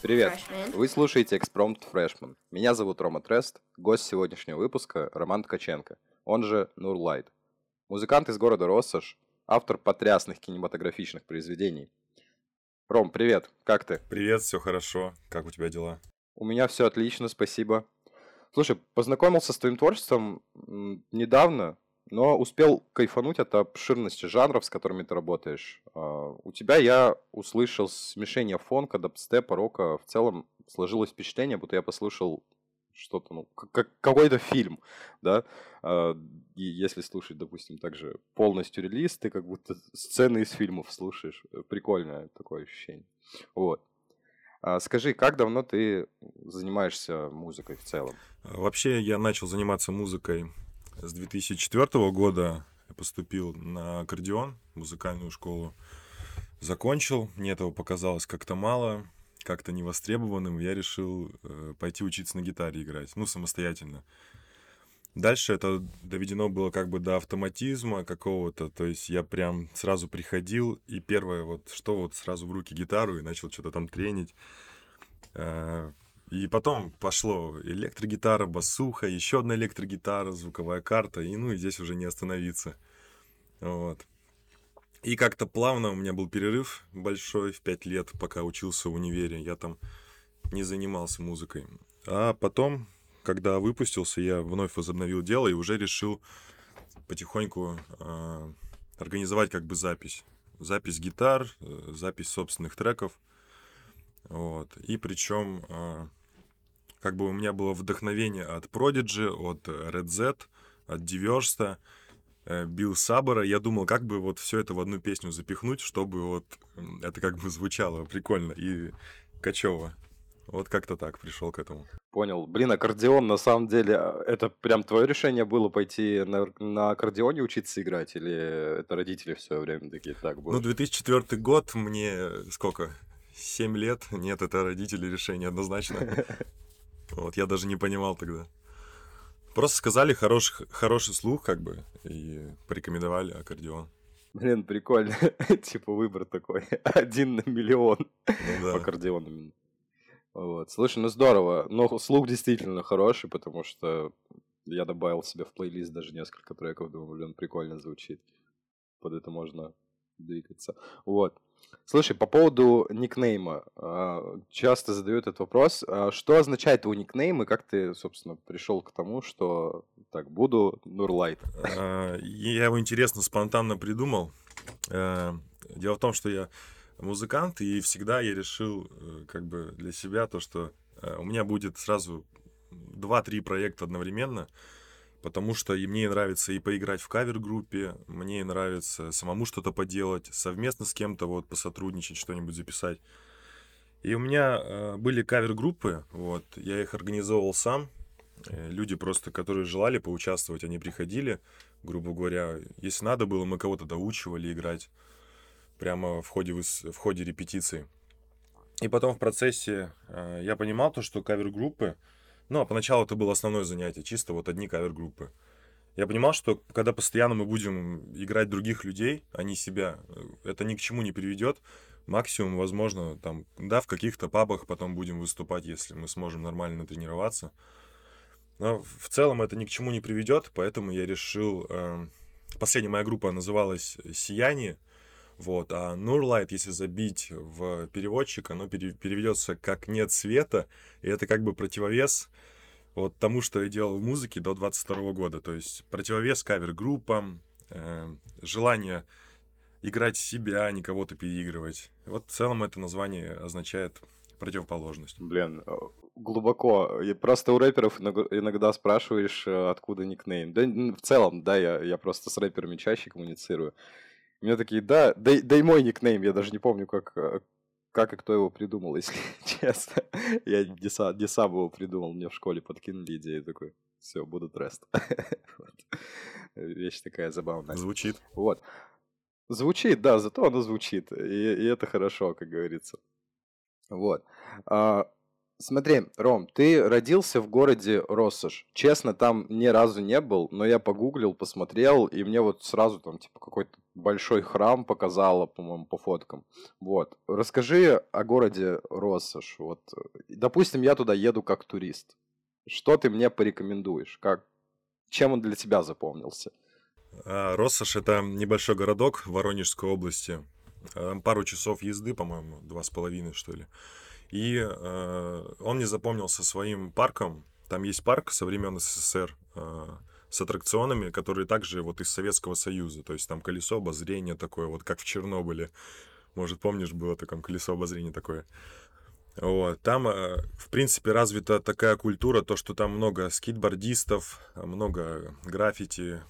Привет! Вы слушаете Экспромт Фрешман. Меня зовут Рома Трест, гость сегодняшнего выпуска Роман Ткаченко, он же Нурлайт. Музыкант из города Россошь, автор потрясных кинематографичных произведений. Ром, привет, как ты? Привет, все хорошо. Как у тебя дела? У меня все отлично, спасибо. Слушай, познакомился с твоим творчеством недавно, но успел кайфануть от обширности жанров, с которыми ты работаешь. А, У тебя я услышал смешение фонка, дабстепа, рока. В целом сложилось впечатление, будто я послушал что-то, ну, как- как какой-то фильм, да. А, И если слушать, допустим, также полностью релиз, ты как будто сцены из фильмов слушаешь. Э, Прикольное такое ощущение. Вот. А Скажи, как давно ты занимаешься музыкой в целом? Вообще, я начал заниматься музыкой с 2004 года. Я поступил на аккордеон, музыкальную школу. Закончил, мне этого показалось как-то мало, как-то невостребованным. Я решил э, пойти учиться на гитаре играть, ну, самостоятельно. Дальше это доведено было как бы до автоматизма какого-то, то есть я прям сразу приходил, и первое вот, что вот сразу в руки гитару, и начал что-то там тренить. Э, И потом пошло электрогитара, басуха, еще одна электрогитара, звуковая карта, и ну и здесь уже не остановиться. Вот. И как-то плавно у меня был перерыв большой в пять лет, пока учился в универе. Я там не занимался музыкой. А потом, когда выпустился, я вновь возобновил дело и уже решил потихоньку а, организовать как бы запись. Запись гитар, э, запись собственных треков. Вот. И причем а, как бы у меня было вдохновение от Prodigy, от Red Z, от Диверста, Билл Сабора. Я думал, как бы вот все это в одну песню запихнуть, чтобы вот это как бы звучало прикольно и качево. Вот как-то так пришел к этому. Понял. Блин, аккордеон, на самом деле, а, это прям твое решение было пойти на, на аккордеоне учиться играть? Или это родители в свое время такие, так, Ну, будешь?» 2004 год, мне сколько? 7 лет? Нет, это родители решение однозначно. Вот, я даже не понимал тогда. Просто сказали хороший, хороший слух, как бы, и порекомендовали аккордеон. Блин, прикольно. Типа выбор такой. Один на миллион. Ну да. Аккордеон. Вот. Слушай, ну здорово. Но слух действительно хороший, потому что я добавил себе в плейлист даже несколько треков. Думаю, блин, прикольно звучит. Под это можно двигаться. Вот. Слушай, по поводу никнейма. а, Часто задают этот вопрос. А Что означает твой никнейм и как ты, собственно, пришел к тому, что так, буду Нурлайт? А, Я его интересно, спонтанно придумал. Дело в том, что я музыкант, и всегда я решил э, как бы для себя то, что у меня будет сразу 2-3 проекта одновременно, потому что и мне нравится и поиграть в кавер-группе, мне нравится самому что-то поделать, совместно с кем-то вот посотрудничать, что-нибудь записать. И у меня э, были кавер-группы, вот, я их организовывал сам, Э, люди просто, которые желали поучаствовать, они приходили, грубо говоря, если надо было, мы кого-то доучивали играть прямо в ходе, в ходе репетиции. И потом в процессе э, я понимал то, что кавер-группы, ну, а поначалу это было основное занятие, чисто вот одни кавер-группы. Я понимал, что когда постоянно мы будем играть других людей, а не себя, э, это ни к чему не приведет. Максимум, возможно, там, да, в каких-то пабах потом будем выступать, если мы сможем нормально тренироваться. Но в целом это ни к чему не приведет, поэтому я решил... э, Последняя моя группа называлась «Сияние», вот, а Нурлайт, если забить в переводчик, оно пере- переведется как «нет света», и это как бы противовес вот тому, что я делал в музыке до 22 года. То есть противовес кавер-группам, э, желание играть себя, а не кого-то переигрывать. Вот в целом это название означает противоположность. Блин, э, глубоко. И просто у рэперов иног- иногда спрашиваешь, э, откуда никнейм. Да, в целом, да, я, я просто с рэперами чаще коммуницирую. И Мне такие, да, да, да и мой никнейм, я даже не помню, как, э, как и кто его придумал, если честно. Я не сам, не сам его придумал, мне в школе подкинули идею, такой, все, буду трест. Вот. Вещь такая забавная. Звучит. Вот. Звучит, да, зато оно звучит. И, и это хорошо, как говорится. Вот. А, Смотри, Ром, ты родился в городе Россош. Честно, там ни разу не был, но я погуглил, посмотрел, и мне вот сразу там типа какой-то большой храм показало, по-моему, по фоткам. Вот. Расскажи о городе Россош. Вот, допустим, я туда еду как турист. Что ты мне порекомендуешь? Как, чем он для тебя запомнился? А, Россош — это небольшой городок в Воронежской области. Пару часов езды, по-моему, два с половиной, что ли. И э, он мне запомнился своим парком. Там есть парк со времен СССР э, с аттракционами, которые также вот из Советского Союза. То есть там колесо обозрения такое, вот как в Чернобыле. Может, помнишь, было такое колесо обозрения такое. Вот. Там, э, в принципе, развита такая культура, то, что там много скейтбордистов, много граффити,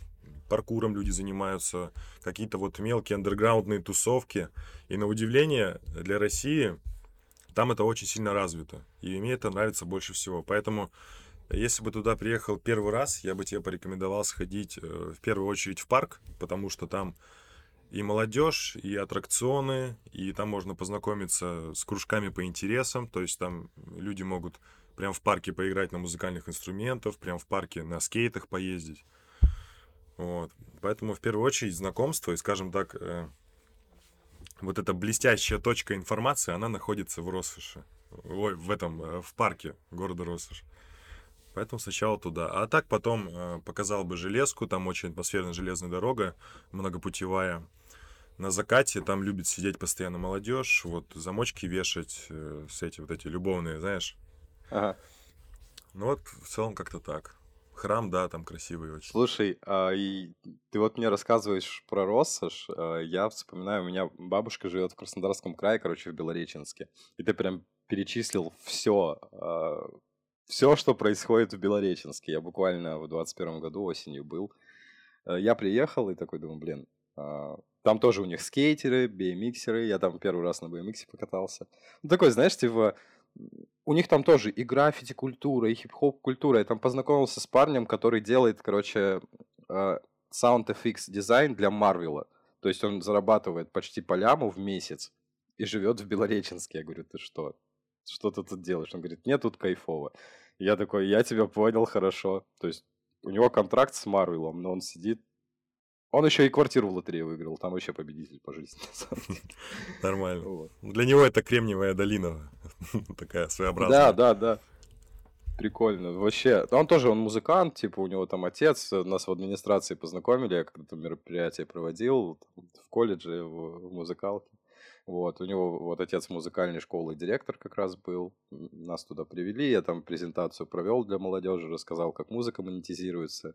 паркуром люди занимаются, какие-то вот мелкие андерграундные тусовки. И на удивление для России там это очень сильно развито. И мне это нравится больше всего. Поэтому, если бы туда приехал первый раз, я бы тебе порекомендовал сходить э, в первую очередь в парк, потому что там и молодежь, и аттракционы, и там можно познакомиться с кружками по интересам, то есть там люди могут прямо в парке поиграть на музыкальных инструментах, прямо в парке на скейтах поездить. Вот. Поэтому в первую очередь знакомство и, скажем так, э, вот эта блестящая точка информации, она находится в Россоши. Ой, в этом, э, в парке города Россош. Поэтому сначала туда. А так потом э, показал бы железку, там очень атмосферная железная дорога, многопутевая. На закате там любит сидеть постоянно молодежь, вот замочки вешать, э, все эти вот эти любовные, знаешь. Ага. Ну вот в целом как-то так. Храм, да, там красивый очень. Слушай, а, и ты вот мне рассказываешь про Россош, а, я вспоминаю, у меня бабушка живет в Краснодарском крае, короче, в Белореченске, и ты прям перечислил все, а, все, что происходит в Белореченске. Я буквально в 21 году осенью был. А, я приехал и такой думаю, блин, а, там тоже у них скейтеры, BMXеры, я там первый раз на BMX покатался. Ну, такой, знаешь, типа у них там тоже и граффити культура, и хип-хоп культура. Я там познакомился с парнем, который делает, короче, э, Sound FX дизайн для Марвела. То есть он зарабатывает почти по ляму в месяц и живет в Белореченске. Я говорю, ты что? Что ты тут делаешь? Он говорит, нет, тут кайфово. Я такой, я тебя понял, хорошо. То есть у него контракт с Марвелом, но он сидит он еще и квартиру в лотерею выиграл, там вообще победитель по жизни. Нормально. Для него это Кремниевая долина, такая своеобразная. Да, да, да. Прикольно. Вообще, он тоже, он музыкант, типа, у него там отец, нас в администрации познакомили, я когда-то мероприятие проводил в колледже, в, в музыкалке. Вот, у него вот отец музыкальной школы директор как раз был. Нас туда привели, я там презентацию провел для молодежи, рассказал, как музыка монетизируется.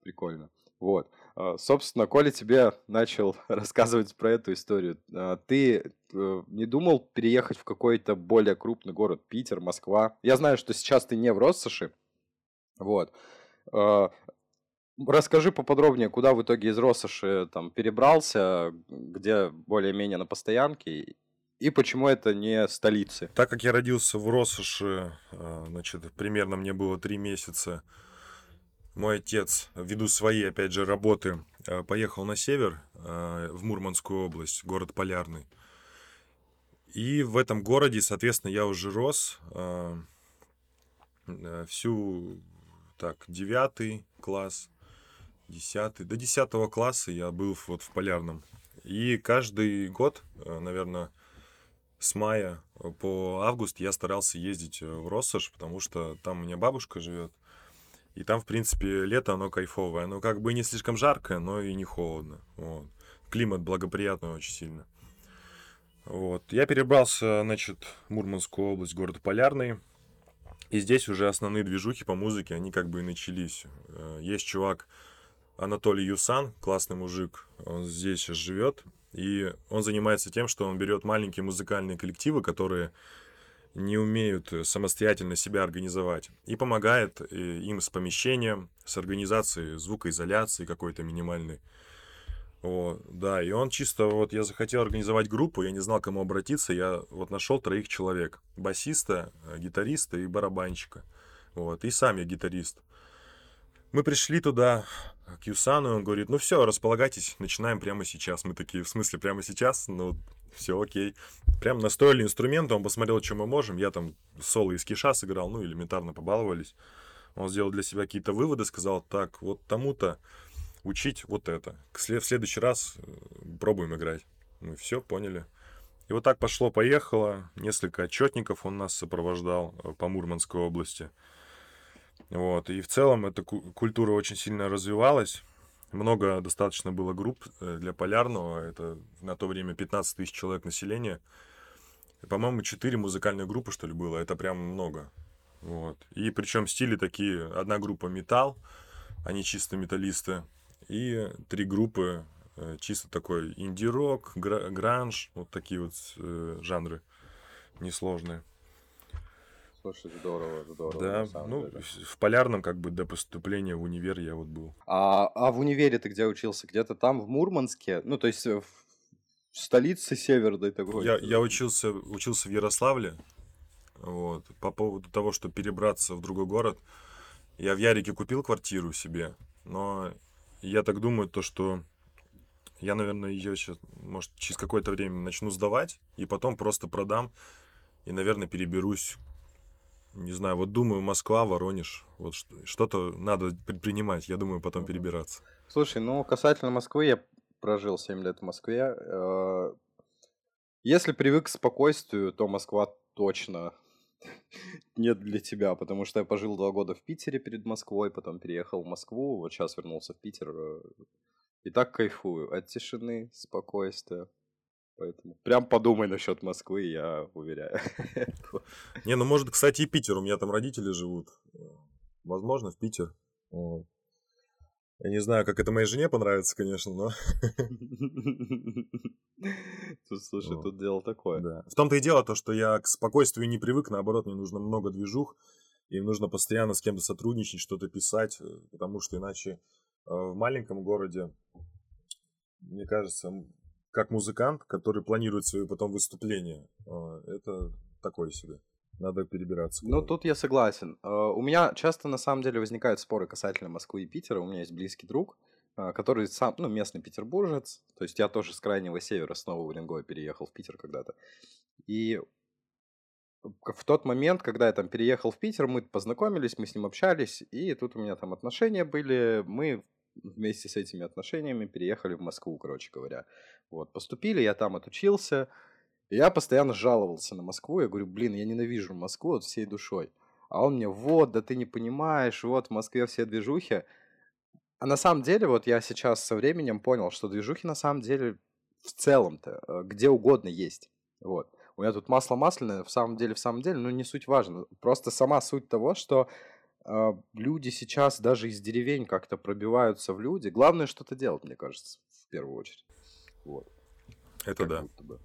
Прикольно. Вот. А, собственно, Коля тебе начал рассказывать про эту историю. А, ты э, не думал переехать в какой-то более крупный город, Питер, Москва? Я знаю, что сейчас ты не в Россоши. Вот. А, расскажи поподробнее, куда в итоге из Россоши там перебрался, где более-менее на постоянке, и почему это не столицы? Так как я родился в Россоши, значит, примерно мне было три месяца, мой отец, ввиду своей, опять же, работы, э, поехал на север, э, в Мурманскую область, город Полярный. И в этом городе, соответственно, я уже рос э, всю, так, девятый класс, десятый, до десятого класса я был вот в Полярном. И каждый год, наверное, с мая по август я старался ездить в Россош, потому что там у меня бабушка живет. И там, в принципе, лето, оно кайфовое. Оно как бы не слишком жаркое, но и не холодно. Вот. Климат благоприятный очень сильно. Вот. Я перебрался, значит, в Мурманскую область, город Полярный. И здесь уже основные движухи по музыке, они как бы и начались. Э, есть чувак Анатолий Юсан, классный мужик, он здесь сейчас живет. И он занимается тем, что он берет маленькие музыкальные коллективы, которые не умеют э, самостоятельно себя организовать. И помогает э, им с помещением, с организацией звукоизоляции какой-то минимальной. Вот, да, и он чисто, вот я захотел организовать группу, я не знал, к кому обратиться, я вот нашел троих человек. Басиста, э, гитариста и барабанщика. Вот, и сам я гитарист. Мы пришли туда к Юсану, он говорит, ну все, располагайтесь, начинаем прямо сейчас. Мы такие, в смысле, прямо сейчас? Ну, все окей. Прям настроили инструменты, он посмотрел, что мы можем. Я там соло из киша сыграл, ну, элементарно побаловались. Он сделал для себя какие-то выводы, сказал, так, вот тому-то учить вот это. В следующий раз э, пробуем играть. Мы все поняли. И вот так пошло-поехало. Несколько отчетников он нас сопровождал э, по Мурманской области. Вот. И в целом эта культура очень сильно развивалась. Много достаточно было групп э, для полярного. Это на то время 15 тысяч человек населения. По-моему, 4 музыкальные группы, что ли, было. Это прям много. Вот. И причем стили такие. Одна группа металл, они чисто металлисты. И три группы э, чисто такой инди-рок, гранж, вот такие вот э, жанры несложные. Слушай, здорово, здорово. Да, ну, деле. в полярном, как бы, до поступления в универ я вот был. А, а в универе ты где учился? Где-то там, в Мурманске? Ну, то есть в столице северной такой? Я, я учился, учился в Ярославле. Вот. По поводу того, чтобы перебраться в другой город, я в Ярике купил квартиру себе, но я так думаю, то, что я, наверное, ее сейчас, может, через какое-то время начну сдавать, и потом просто продам, и, наверное, переберусь. Не знаю, вот думаю, Москва, Воронеж, вот что-то надо предпринимать, я думаю, потом перебираться. Слушай, ну, касательно Москвы, я прожил 7 лет в Москве. Э, если привык к спокойствию, то Москва точно нет для тебя, потому что я пожил два года в Питере перед Москвой, потом переехал в Москву, вот сейчас вернулся в Питер. Э, и так кайфую от тишины, спокойствия. Поэтому прям подумай насчет Москвы, я уверяю. Не, ну может, кстати, и Питер. У меня там родители живут. Возможно, в Питер. Я не знаю, как это моей жене понравится, конечно, но... Тут, слушай, тут дело такое. Да. В том-то и дело то, что я к спокойствию не привык, наоборот, мне нужно много движух, и нужно постоянно с кем-то сотрудничать, что-то писать, потому что иначе э, в маленьком городе, мне кажется, как музыкант, который планирует свои потом выступления, э, это такое себе надо перебираться. Ну, тут я согласен. Uh, у меня часто, на самом деле, возникают споры касательно Москвы и Питера. У меня есть близкий друг, uh, который сам, ну, местный петербуржец. То есть я тоже с крайнего севера, снова в Уренгой переехал в Питер когда-то. И в тот момент, когда я там переехал в Питер, мы познакомились, мы с ним общались, и тут у меня там отношения были, мы вместе с этими отношениями переехали в Москву, короче говоря. Вот, поступили, я там отучился, я постоянно жаловался на Москву. Я говорю, блин, я ненавижу Москву от всей душой. А он мне, вот, да ты не понимаешь, вот в Москве все движухи. А на самом деле, вот я сейчас со временем понял, что движухи на самом деле в целом-то э, где угодно есть. Вот. У меня тут масло масляное, в самом деле, в самом деле, ну не суть важно. Просто сама суть того, что люди сейчас даже из деревень как-то пробиваются в люди. Главное что-то делать, мне кажется, в первую очередь. Вот. Это как да. Бы.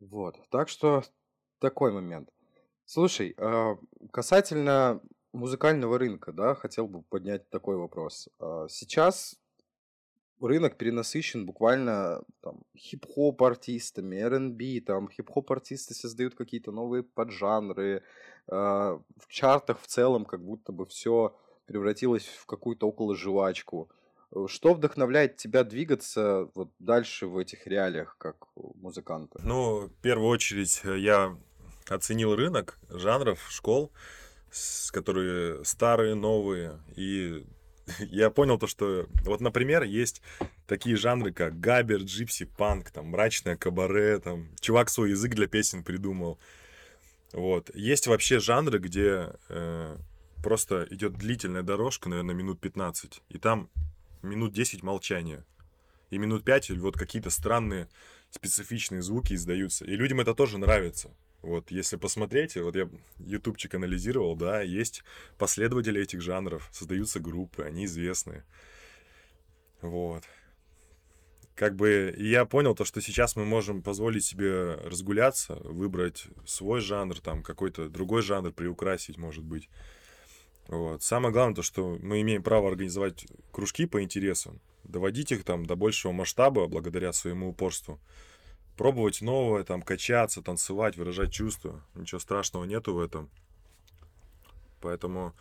Вот. Так что такой момент. Слушай, а, касательно музыкального рынка, да, хотел бы поднять такой вопрос. А, сейчас рынок перенасыщен буквально там хип-хоп артистами, R&B, там хип-хоп артисты создают какие-то новые поджанры, а, в чартах в целом как будто бы все превратилось в какую-то около жвачку. Что вдохновляет тебя двигаться вот дальше в этих реалиях, как музыканта? Ну, в первую очередь, э, я оценил рынок жанров, школ, которые старые, новые, и я понял то, что вот, например, есть такие жанры, как габер, джипси, панк, там, мрачное кабаре, там, чувак свой язык для песен придумал. Вот. Есть вообще жанры, где э, просто идет длительная дорожка, наверное, минут 15, и там минут 10 молчания. И минут 5 вот какие-то странные специфичные звуки издаются. И людям это тоже нравится. Вот, если посмотреть, вот я ютубчик анализировал, да, есть последователи этих жанров, создаются группы, они известные. Вот. Как бы я понял то, что сейчас мы можем позволить себе разгуляться, выбрать свой жанр, там какой-то другой жанр приукрасить, может быть. Вот. Самое главное то, что мы имеем право организовать кружки по интересам, доводить их там до большего масштаба благодаря своему упорству. Пробовать новое, там, качаться, танцевать, выражать чувства. Ничего страшного нету в этом. Поэтому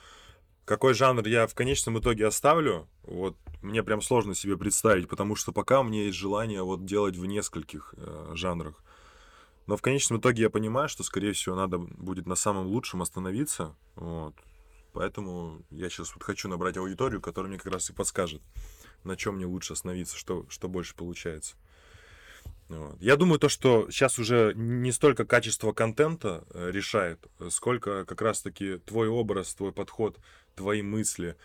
какой жанр я в конечном итоге оставлю, вот мне прям сложно себе представить, потому что пока у меня есть желание вот делать в нескольких э, жанрах. Но в конечном итоге я понимаю, что, скорее всего, надо будет на самом лучшем остановиться. Вот. Поэтому я сейчас вот хочу набрать аудиторию, которая мне как раз и подскажет, на чем мне лучше остановиться, что, что больше получается. Вот. Я думаю, то, что сейчас уже не столько качество контента э, решает, сколько как раз-таки твой образ, твой подход, твои мысли.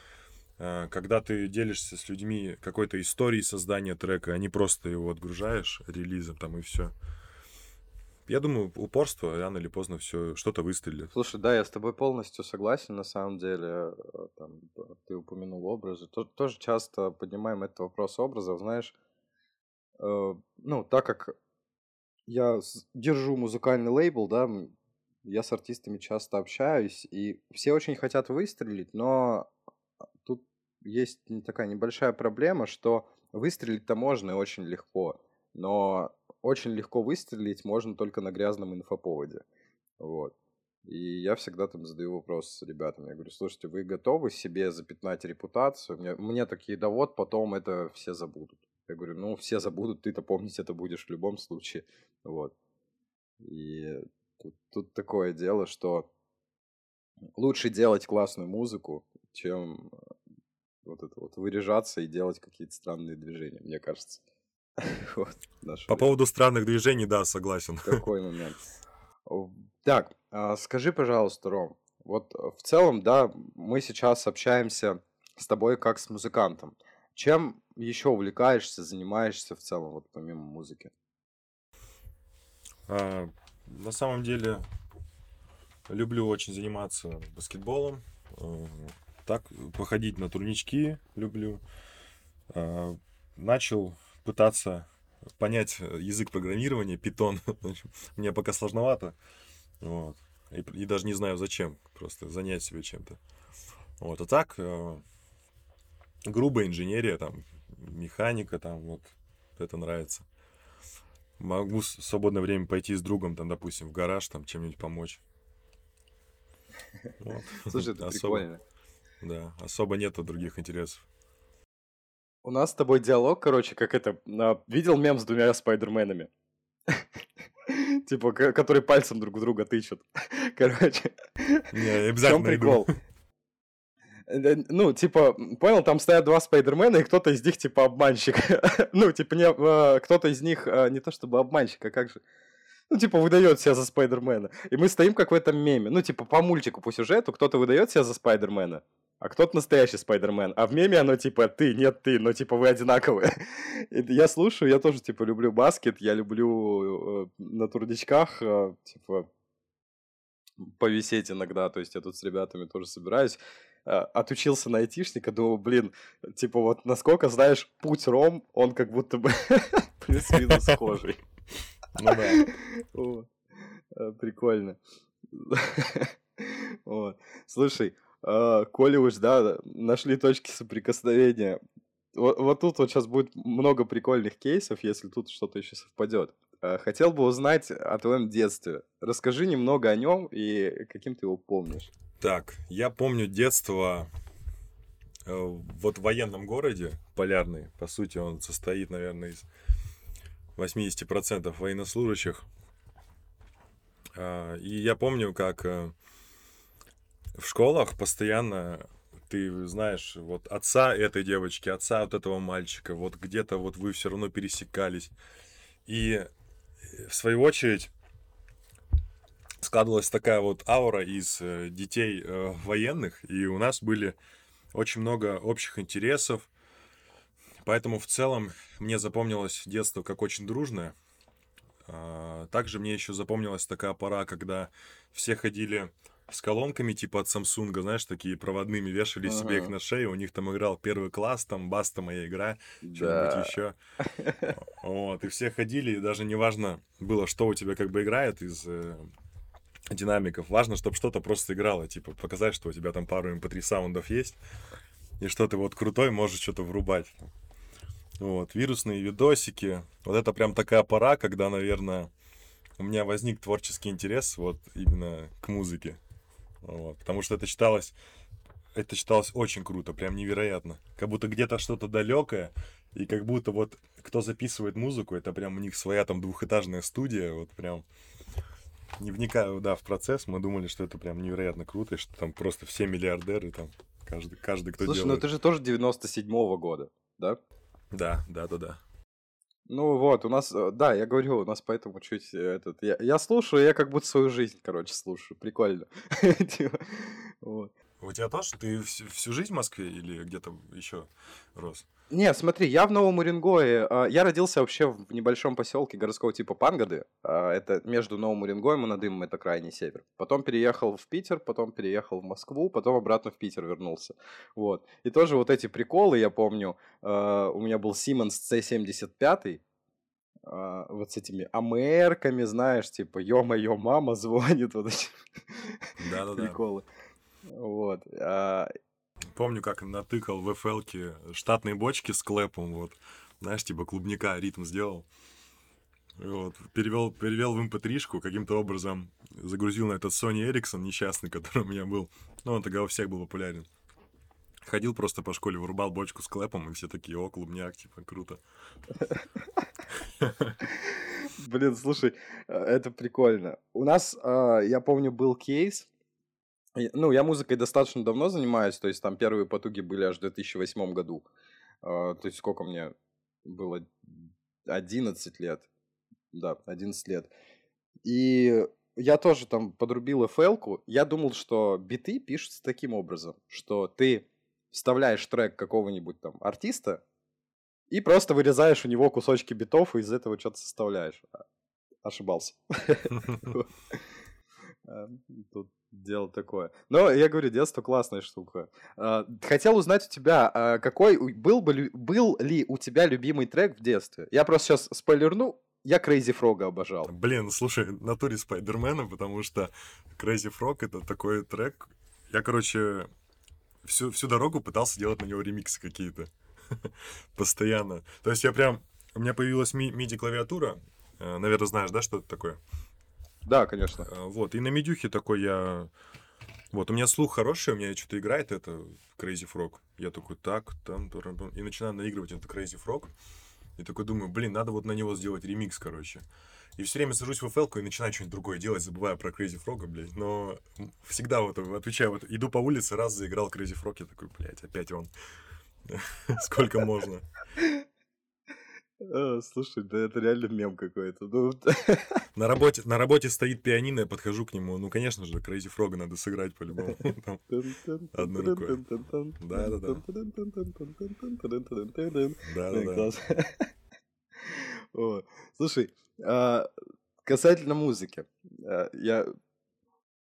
Э, когда ты делишься с людьми какой-то историей создания трека, а просто его отгружаешь релизом там и все. Я думаю, упорство рано или поздно все что-то выстрелит. Слушай, да, я с тобой полностью согласен, на самом деле. Э, там, ты упомянул образы. Тоже часто поднимаем этот вопрос образов, знаешь, Э, ну, так как я держу музыкальный лейбл, да, я с артистами часто общаюсь, и все очень хотят выстрелить, но тут есть такая небольшая проблема, что выстрелить-то можно и очень легко, но очень легко выстрелить можно только на грязном инфоповоде. Вот. И я всегда там задаю вопрос ребятам. Я говорю, слушайте, вы готовы себе запятнать репутацию? Мне, мне такие, да вот, потом это все забудут. Я говорю, ну, все забудут, ты-то помнить это будешь в любом случае. Вот. И тут, тут такое дело, что лучше делать классную музыку, чем э, вот это вот выряжаться и делать какие-то странные движения, мне кажется. вот, По поводу странных движений, да, согласен. Такой момент. Так, а скажи, пожалуйста, Ром, вот э, в целом, да, мы сейчас общаемся с тобой как с музыкантом. Чем еще увлекаешься, занимаешься в целом, вот помимо музыки? На самом деле, люблю очень заниматься баскетболом. А, так, походить на турнички люблю. А, начал пытаться понять язык программирования, питон. Мне пока сложновато. Вот. И, и даже не знаю зачем. Просто занять себя чем-то. Вот. А так, а, грубая инженерия, там, механика, там, вот, это нравится. Могу в свободное время пойти с другом, там, допустим, в гараж, там, чем-нибудь помочь. Вот. Слушай, это особо, прикольно. Да, особо нету других интересов. У нас с тобой диалог, короче, как это... Видел мем с двумя спайдерменами? Типа, которые пальцем друг в друга тычут. Короче. Не, обязательно прикол? Э, ну, типа, понял, там стоят два Спайдермена, и кто-то из них, типа, обманщик. ну, типа, не, э, кто-то из них э, не то чтобы обманщик, а как же... Ну, типа, выдает себя за Спайдермена. И мы стоим, как в этом меме. Ну, типа, по мультику, по сюжету, кто-то выдает себя за Спайдермена, а кто-то настоящий Спайдермен. А в меме оно, типа, ты, нет, ты, но, типа, вы одинаковые. я слушаю, я тоже, типа, люблю баскет, я люблю э, на турничках, э, типа, повисеть иногда. То есть я тут с ребятами тоже собираюсь. Э, отучился на айтишника, думал, блин, типа вот насколько, знаешь, путь Ром, он как будто бы плюс-минус схожий. Ну да. Э, прикольно. Слушай, э, коли уж, да, нашли точки соприкосновения, вот, вот тут вот сейчас будет много прикольных кейсов, если тут что-то еще совпадет. Хотел бы узнать о твоем детстве. Расскажи немного о нем и каким ты его помнишь. Так, я помню детство э, вот в военном городе, Полярный, по сути, он состоит, наверное, из 80% военнослужащих. Э, и я помню, как э, в школах постоянно ты знаешь вот отца этой девочки, отца вот этого мальчика, вот где-то вот вы все равно пересекались. И э, в свою очередь складывалась такая вот аура из э, детей э, военных, и у нас были очень много общих интересов. Поэтому в целом мне запомнилось детство как очень дружное. А, также мне еще запомнилась такая пора, когда все ходили с колонками типа от Samsung, знаешь, такие проводными, вешали ага. себе их на шею, у них там играл первый класс, там баста моя игра, что-нибудь еще. Вот, и все ходили, и даже неважно было, что у тебя как бы играет из э, динамиков. Важно, чтобы что-то просто играло, типа показать, что у тебя там пару mp3 саундов есть, и что ты вот крутой можешь что-то врубать. Вот, вирусные видосики. Вот это прям такая пора, когда, наверное, у меня возник творческий интерес вот именно к музыке. Вот, потому что это считалось это считалось очень круто, прям невероятно. Как будто где-то что-то далекое, и как будто вот кто записывает музыку, это прям у них своя там двухэтажная студия, вот прям не вникая, да, в процесс, мы думали, что это прям невероятно круто, и что там просто все миллиардеры, там, каждый, каждый кто Слушай, ну делает. ты же тоже 97-го года, да? Да, да, да, да. Ну вот, у нас, э, да, я говорю, у нас поэтому чуть э, этот... Я, я слушаю, я как будто свою жизнь, короче, слушаю. Прикольно. У тебя тоже? Ты всю, всю жизнь в Москве или где-то еще рос? Не, смотри, я в Новом Уренгое. а, Я родился вообще в небольшом поселке городского типа Пангады. а, Это между Новым Уренгоем и Надымом, это крайний север. Потом переехал в Питер, потом переехал в Москву, потом обратно в Питер вернулся. Вот. И тоже вот эти приколы, я помню, а, у меня был Siemens C75, а, вот с этими АМРками, знаешь, типа, ё-моё, мама звонит, вот эти Да-да-да. приколы. Вот. а, Помню, как натыкал в FL штатные бочки с клэпом, вот. Знаешь, типа клубника ритм сделал. Вот, перевел, перевел в mp3 каким-то образом загрузил на этот Sony Ericsson несчастный, который у меня был. Ну, он тогда у всех был популярен. Ходил просто по школе, вырубал бочку с клэпом, и все такие, о, клубняк, типа, круто. Блин, слушай, э, это прикольно. У нас, а, я помню, был кейс. Ну, я музыкой достаточно давно занимаюсь, то есть там первые потуги были аж в 2008 году. А, То есть сколько мне было? 11 лет. Да, 11 лет. И я тоже там подрубил FL-ку. Я думал, что биты пишутся таким образом, что ты вставляешь трек какого-нибудь там артиста, и просто вырезаешь у него кусочки битов и из этого что-то составляешь. А, Ошибался. А, Тут дело такое. Но я говорю, детство классная штука. А, Хотел узнать у тебя, а, какой был, бы, был ли у тебя любимый трек в детстве? Я просто сейчас спойлерну, я Crazy Frog обожал. Блин, слушай, натуре Спайдермена, потому что Crazy Frog это такой трек. Я, короче, всю, всю дорогу пытался делать на него ремиксы какие-то. Постоянно. То есть я прям... У меня появилась ми- MIDI-клавиатура. Э, Наверное, знаешь, да, что это такое? Да, конечно. Э, Вот, и на медюхе такой я... Вот, у меня слух хороший, у меня что-то играет, это Crazy Frog. Я такой, так, там, и начинаю наигрывать этот Crazy Frog. И такой думаю, блин, надо вот на него сделать ремикс, короче. И все время сажусь в FL и начинаю что-нибудь другое делать, забываю про Crazy Frog, блядь. Но всегда вот отвечаю, вот иду по улице, раз заиграл Crazy Frog, я такой, блядь, опять он. Сколько можно? Э, Слушай, да это реально мем какой-то. Ну, На работе, на работе стоит пианино, я подхожу к нему. Ну, конечно же, Crazy Frog надо сыграть по-любому. Одной рукой. Да-да-да. Да, Да-да-да. Слушай, а, касательно музыки. а, Я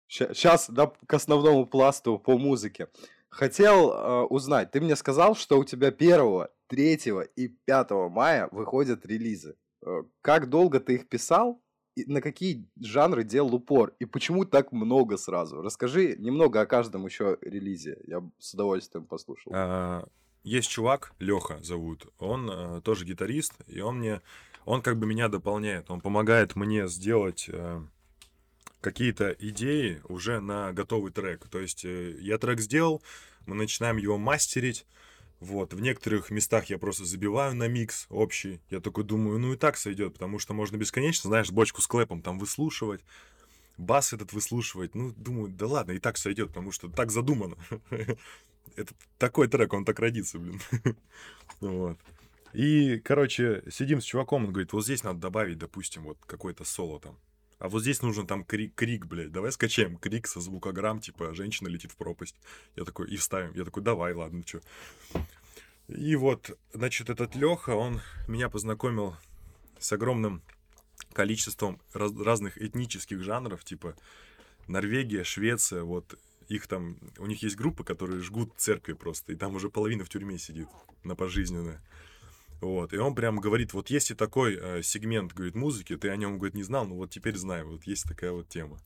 сейчас к основному пласту по музыке. Хотел а, узнать, ты мне сказал, что у тебя 1, 3 и 5 мая выходят релизы. Э, Как долго ты их писал? И на какие жанры делал упор? И почему так много сразу? Расскажи немного о каждом еще релизе. Я с удовольствием послушал. А, Есть чувак, Леха зовут, он э, тоже гитарист, и он мне, он как бы меня дополняет, он помогает мне сделать э, какие-то идеи уже на готовый трек. То есть э, я трек сделал, мы начинаем его мастерить, вот, в некоторых местах я просто забиваю на микс общий. Я такой думаю, ну и так сойдет, потому что можно бесконечно, знаешь, бочку с клэпом там выслушивать, бас этот выслушивать. Ну, думаю, да ладно, и так сойдет, потому что так задумано. Это такой трек, он так родится, блин. Вот. И, короче, сидим с чуваком, он говорит, вот здесь надо добавить, допустим, вот какое-то соло там. А вот здесь нужен там крик, крик, блядь, давай скачаем крик со звукограмм, типа, женщина летит в пропасть. Я такой, и вставим. Я такой, давай, ладно, что. И вот, значит, этот Леха, он меня познакомил с огромным количеством раз- разных этнических жанров, типа Норвегия, Швеция, вот их там, у них есть группы, которые жгут церкви просто, и там уже половина в тюрьме сидит на пожизненное. Вот, и он прям говорит, вот есть и такой э, сегмент, говорит, музыки, ты о нем, говорит, не знал, но вот теперь знаю, вот есть такая вот тема.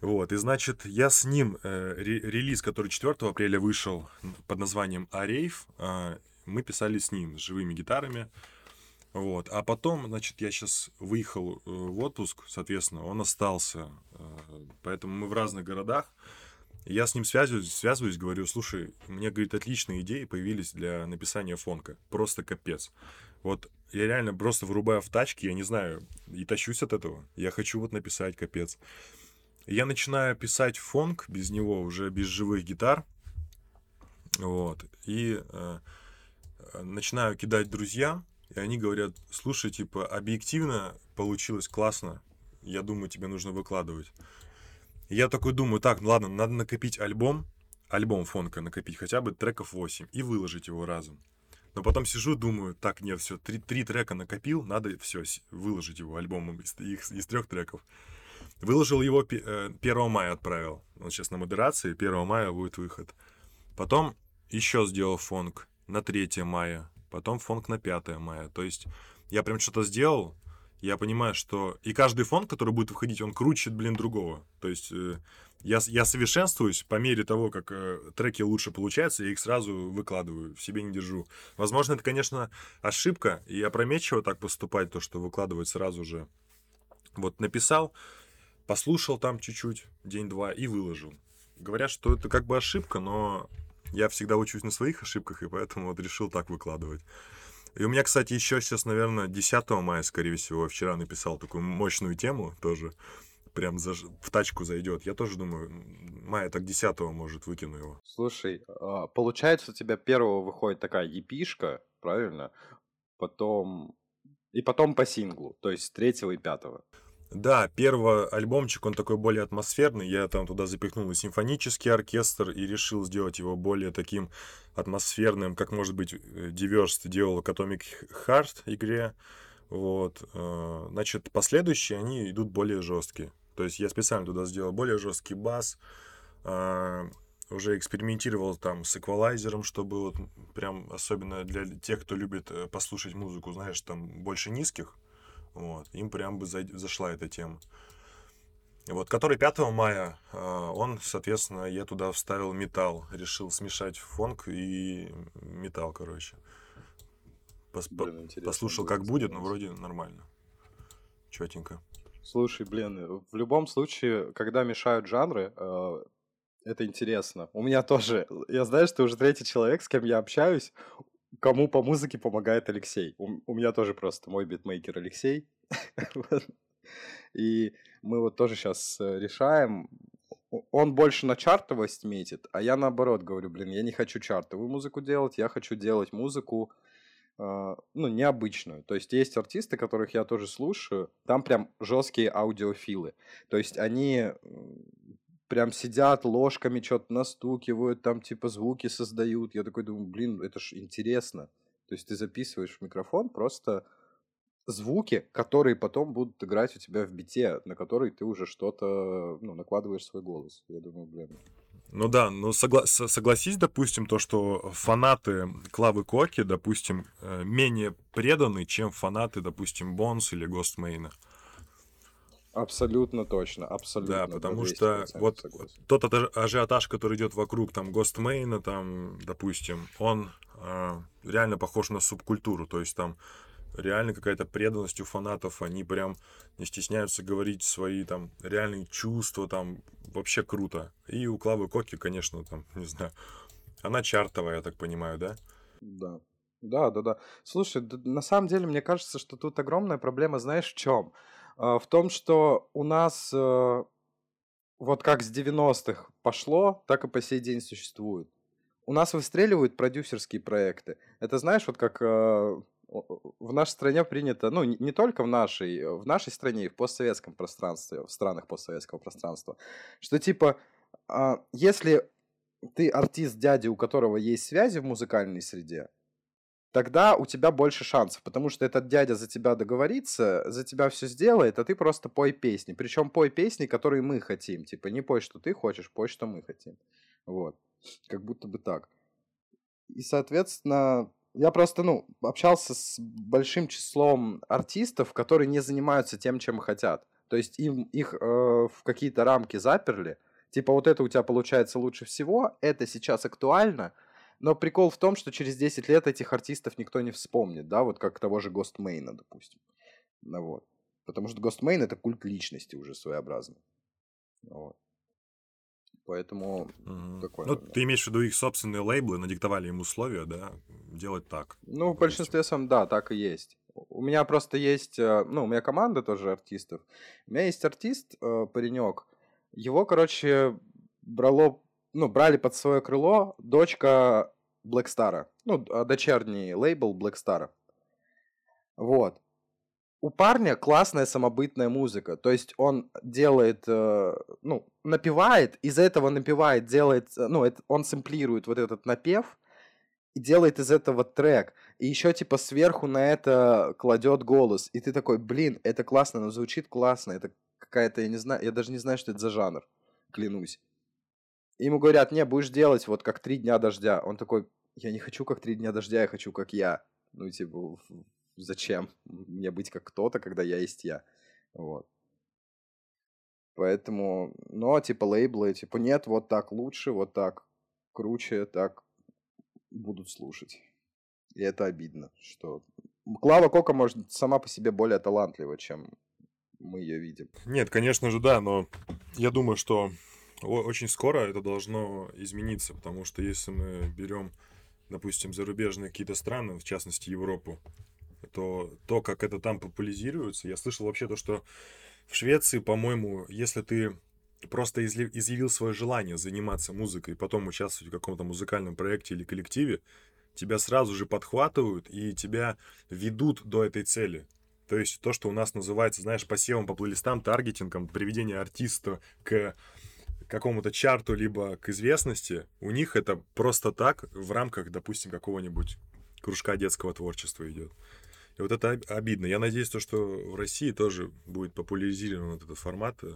Вот, и значит, я с ним, э, ре- релиз, который 4 апреля вышел под названием «Арейв», э, мы писали с ним, с живыми гитарами. Вот, а потом, значит, я сейчас выехал э, в отпуск, соответственно, он остался, э, поэтому мы в разных городах. Я с ним связываюсь, связываюсь, говорю, слушай, у меня, говорит, отличные идеи появились для написания фонка. Просто капец. Вот я реально просто вырубаю в тачке, я не знаю, и тащусь от этого. Я хочу вот написать капец. Я начинаю писать фонк без него, уже без живых гитар. Вот. И э, начинаю кидать друзьям, и они говорят, слушай, типа, объективно получилось классно, я думаю, тебе нужно выкладывать. Я такой думаю, так, ну ладно, надо накопить альбом, альбом фонка накопить, хотя бы треков 8, и выложить его разом. Но потом сижу, думаю, так, нет, все, три, три трека накопил, надо все, выложить его альбом из, из, из трех треков. Выложил его 1 э, мая отправил. Он сейчас на модерации, 1 мая будет выход. Потом еще сделал фонк на 3 мая, потом фонк на 5 мая. То есть я прям что-то сделал, я понимаю, что и каждый фонд, который будет выходить, он круче, блин, другого. То есть э, я, я совершенствуюсь по мере того, как э, треки лучше получаются, я их сразу выкладываю, в себе не держу. Возможно, это, конечно, ошибка, и опрометчиво так поступать, то, что выкладывать сразу же. Вот написал, послушал там чуть-чуть, день-два, и выложил. Говорят, что это как бы ошибка, но я всегда учусь на своих ошибках, и поэтому вот решил так выкладывать. И у меня, кстати, еще сейчас, наверное, 10 мая, скорее всего, вчера написал такую мощную тему тоже. Прям за, в тачку зайдет. Я тоже думаю, мая так 10 может выкину его. Слушай, а, получается, у тебя первого выходит такая епишка, правильно? Потом... И потом по синглу, то есть третьего и пятого. Да, первый альбомчик, он такой более атмосферный. Я там туда запихнул и симфонический оркестр и решил сделать его более таким атмосферным, как, может быть, Diverse делал к Atomic Heart игре. Вот. Э, значит, последующие, они идут более жесткие. То есть я специально туда сделал более жесткий бас, э, уже экспериментировал там с эквалайзером, чтобы вот прям особенно для тех, кто любит э, послушать музыку, знаешь, там больше низких, вот, им прям бы зашла эта тема. Вот, который 5 мая, а, он, соответственно, я туда вставил металл. Решил смешать фонк и металл, короче. Пос блин, послушал, как будет, но вроде нормально. Четенько. Слушай, блин, в любом случае, когда мешают жанры, а, это интересно. У меня тоже, я знаю, что ты уже третий человек, с кем я общаюсь, кому по музыке помогает Алексей. У, у меня тоже просто мой битмейкер Алексей. И мы вот тоже сейчас э, решаем. Он больше на чартовость метит, а я наоборот говорю, блин, я не хочу чартовую музыку делать, я хочу делать музыку, э, ну, необычную. То есть есть артисты, которых я тоже слушаю, там прям жесткие аудиофилы. То есть они прям сидят ложками что-то настукивают, там типа звуки создают. Я такой думаю, блин, это ж интересно. То есть ты записываешь в микрофон просто звуки, которые потом будут играть у тебя в бите, на который ты уже что-то, ну, накладываешь свой голос. Я думаю, блин. Ну да, ну согла- согласись, допустим, то, что фанаты Клавы Коки, допустим, э, менее преданы, чем фанаты, допустим, Бонс или Гостмейна. Абсолютно точно, абсолютно. Да, потому что вот согласен. тот ажиотаж, который идет вокруг там Гостмейна, там, допустим, он э, реально похож на субкультуру, то есть там реально какая-то преданность у фанатов, они прям не стесняются говорить свои там реальные чувства, там вообще круто. И у Клавы Коки, конечно, там, не знаю, она чартовая, я так понимаю, да? Да. Да, да, да. Слушай, на самом деле, мне кажется, что тут огромная проблема, знаешь, в чем? А, в том, что у нас э, вот как с 90-х пошло, так и по сей день существует. У нас выстреливают продюсерские проекты. Это знаешь, вот как э, в нашей стране принято, ну, не только в нашей, в нашей стране и в постсоветском пространстве, в странах постсоветского пространства, что типа, а, если ты артист дяди, у которого есть связи в музыкальной среде, тогда у тебя больше шансов, потому что этот дядя за тебя договорится, за тебя все сделает, а ты просто пой песни. Причем пой песни, которые мы хотим. Типа не пой, что ты хочешь, пой, что мы хотим. Вот. Как будто бы так. И, соответственно, я просто, ну, общался с большим числом артистов, которые не занимаются тем, чем хотят. То есть им их э, в какие-то рамки заперли. Типа вот это у тебя получается лучше всего, это сейчас актуально, но прикол в том, что через 10 лет этих артистов никто не вспомнит, да, вот как того же Гостмейна, допустим. Ну, вот. Потому что Гостмейн это культ личности уже своеобразный. Вот. Поэтому такое. Ну, ты имеешь в виду их собственные лейблы, надиктовали им условия, да, делать так. Ну, в большинстве сам, да, так и есть. У меня просто есть, э, ну, у меня команда тоже артистов. У меня есть артист, э, паренек. Его, короче, брало, ну, брали под свое крыло дочка Блэкстара. Ну, д- дочерний лейбл Блэкстара. Вот. У парня классная самобытная музыка. То есть он делает, э, ну, напевает, из этого напевает, делает, э, ну, это, он сэмплирует вот этот напев и делает из этого трек. И еще типа сверху на это кладет голос. И ты такой, блин, это классно, но звучит классно. Это какая-то, я не знаю, я даже не знаю, что это за жанр, клянусь. Ему говорят, не, будешь делать вот как три дня дождя. Он такой, я не хочу как три дня дождя, я хочу как я. Ну, типа, зачем мне быть как кто-то, когда я есть я? Вот. Поэтому, но, типа, лейблы, типа, нет, вот так лучше, вот так круче, так будут слушать. И это обидно, что... Клава Кока, может, сама по себе более талантлива, чем мы ее видим. Нет, конечно же, да, но я думаю, что очень скоро это должно измениться, потому что если мы берем, допустим, зарубежные какие-то страны, в частности Европу, то то, как это там популяризируется, я слышал вообще то, что в Швеции, по-моему, если ты просто изъявил свое желание заниматься музыкой и потом участвовать в каком-то музыкальном проекте или коллективе, тебя сразу же подхватывают и тебя ведут до этой цели. То есть то, что у нас называется, знаешь, посевом по плейлистам, таргетингом, приведение артиста к какому-то чарту, либо к известности, у них это просто так в рамках, допустим, какого-нибудь кружка детского творчества идет. И вот это об- обидно. Я надеюсь, то, что в России тоже будет популяризирован вот этот формат, э,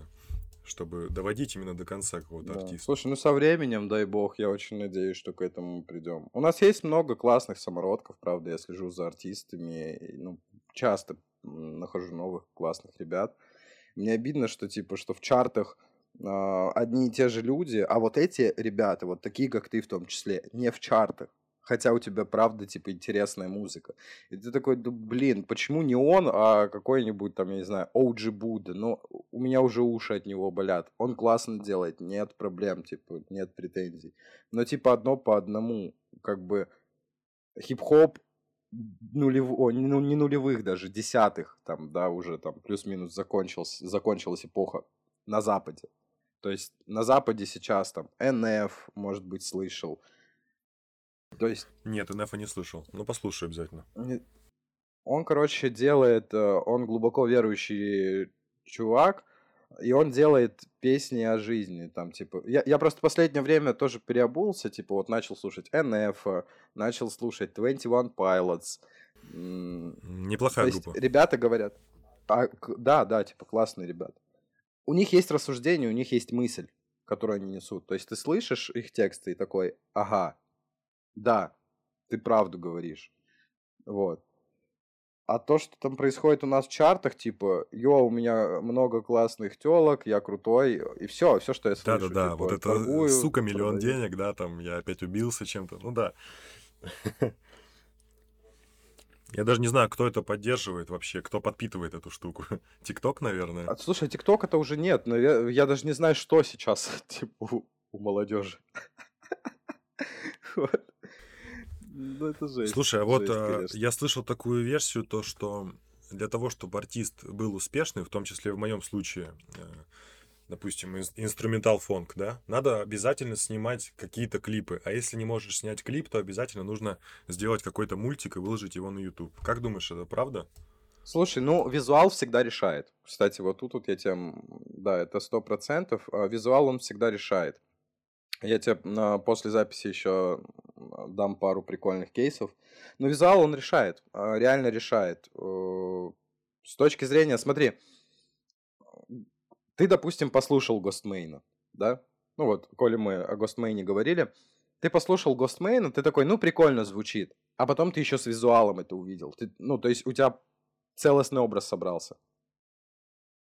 чтобы доводить именно до конца какого-то Да. артиста. Слушай, ну со временем, дай бог, я очень надеюсь, что к этому мы придем. У нас есть много классных самородков, правда, я слежу за артистами, ну, часто нахожу новых классных ребят. Мне обидно, что, типа, что в чартах одни и те же люди, а вот эти ребята, вот такие, как ты в том числе, не в чартах. Хотя у тебя, правда, типа, интересная музыка. И ты такой, да, блин, почему не он, а какой-нибудь там, я не знаю, OG Будда? Ну, у меня уже уши от него болят. Он классно делает, нет проблем, типа, нет претензий. Но, типа, одно по одному. Как бы хип-хоп нулев... О, не, ну, не нулевых даже, десятых, там, да, уже там плюс-минус закончился, закончилась эпоха на Западе. То есть на Западе сейчас там НФ, может быть, слышал. То есть Нет, НФ не слышал. Ну, послушай обязательно. Он, короче, делает, э, он глубоко верующий чувак, и он делает песни о жизни, там, типа, я, я просто последнее время тоже переобулся, типа, вот начал слушать НФ, начал слушать 21 Pilots, то Неплохая есть группа. ребята говорят, а, да, да, типа, классные ребята. У них есть рассуждение, у них есть мысль, которую они несут. То есть ты слышишь их тексты и такой, ага, да, ты правду говоришь. Вот. А то, что там происходит у нас в чартах, типа, йо, у меня много классных телок, я крутой, и все, все, что я слышу. Да-да-да, типа, вот это, торгую, сука, миллион продаю. денег, да, там, я опять убился чем-то, ну да. Я даже не знаю, кто это поддерживает вообще, кто подпитывает эту штуку. Тикток, наверное. А, слушай, ТикТока то уже нет, но я, я даже не знаю, что сейчас, типа, у, у молодежи. Вот. Ну, это жесть. Слушай, а вот жесть, а, я слышал такую версию, то что для того, чтобы артист был успешный, в том числе в моем случае, э, допустим, инс- инструментал фонк, да, надо обязательно снимать какие-то клипы. А если не можешь снять клип, то обязательно нужно сделать какой-то мультик и выложить его на YouTube. Как думаешь, это правда? Слушай, ну, визуал всегда решает. Кстати, вот тут вот я тебе... Да, это сто процентов. а Визуал он всегда решает. Я тебе после записи еще дам пару прикольных кейсов. Но визуал он решает. а, Реально решает. Э, С точки зрения... Смотри, ты, допустим, послушал Гостмейна, да? Ну вот, коли мы о Гостмейне говорили, ты послушал Гостмейна, ты такой, ну, прикольно звучит. А потом ты еще с визуалом это увидел. Ты, ну, то есть у тебя целостный образ собрался.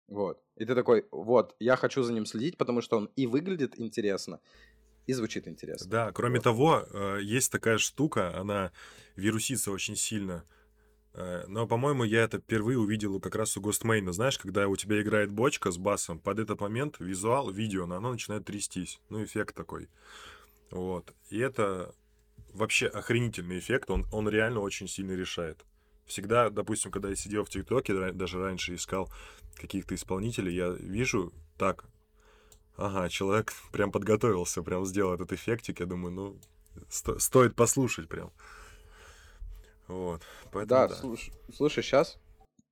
Вот. И ты такой, вот, я хочу за ним следить, потому что он и выглядит интересно, и звучит интересно. Да, кроме Вот. того, э, есть такая штука, она вирусится очень сильно. Э, но, по-моему, я это впервые увидел как раз у Гостмейна. Знаешь, когда у тебя играет бочка с басом, под этот момент визуал, видео, оно начинает трястись. Ну, эффект такой. Вот. И это вообще охренительный эффект, он, он реально очень сильно решает. Всегда, допустим, когда я сидел в ТикТоке, даже раньше искал каких-то исполнителей, я вижу так, ага, человек прям подготовился, прям сделал этот эффектик, я думаю, ну, сто, стоит послушать прям. Вот, поэтому да. да. Слушай, слушай, сейчас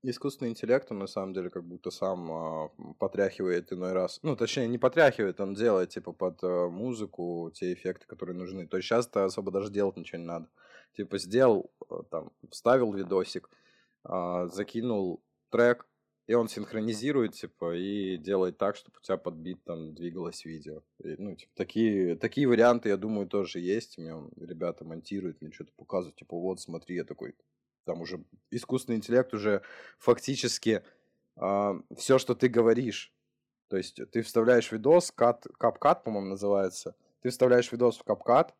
искусственный интеллект, он на самом деле как будто сам а, потряхивает иной раз. Ну, точнее, не потряхивает, он делает, типа, под а, музыку те эффекты, которые нужны. То есть сейчас-то особо даже делать ничего не надо. Типа, сделал, а, там, вставил видосик, а, закинул трек, и он синхронизирует, типа, и делает так, чтобы у тебя под бит там двигалось видео. И, ну, типа, такие, такие варианты, я думаю, тоже есть. Мне ребята монтируют, мне что-то показывают, типа, вот, смотри, я такой, там уже искусственный интеллект уже фактически э, все, что ты говоришь. То есть ты вставляешь видос, кат, капкат, по-моему, называется. Ты вставляешь видос в капкат,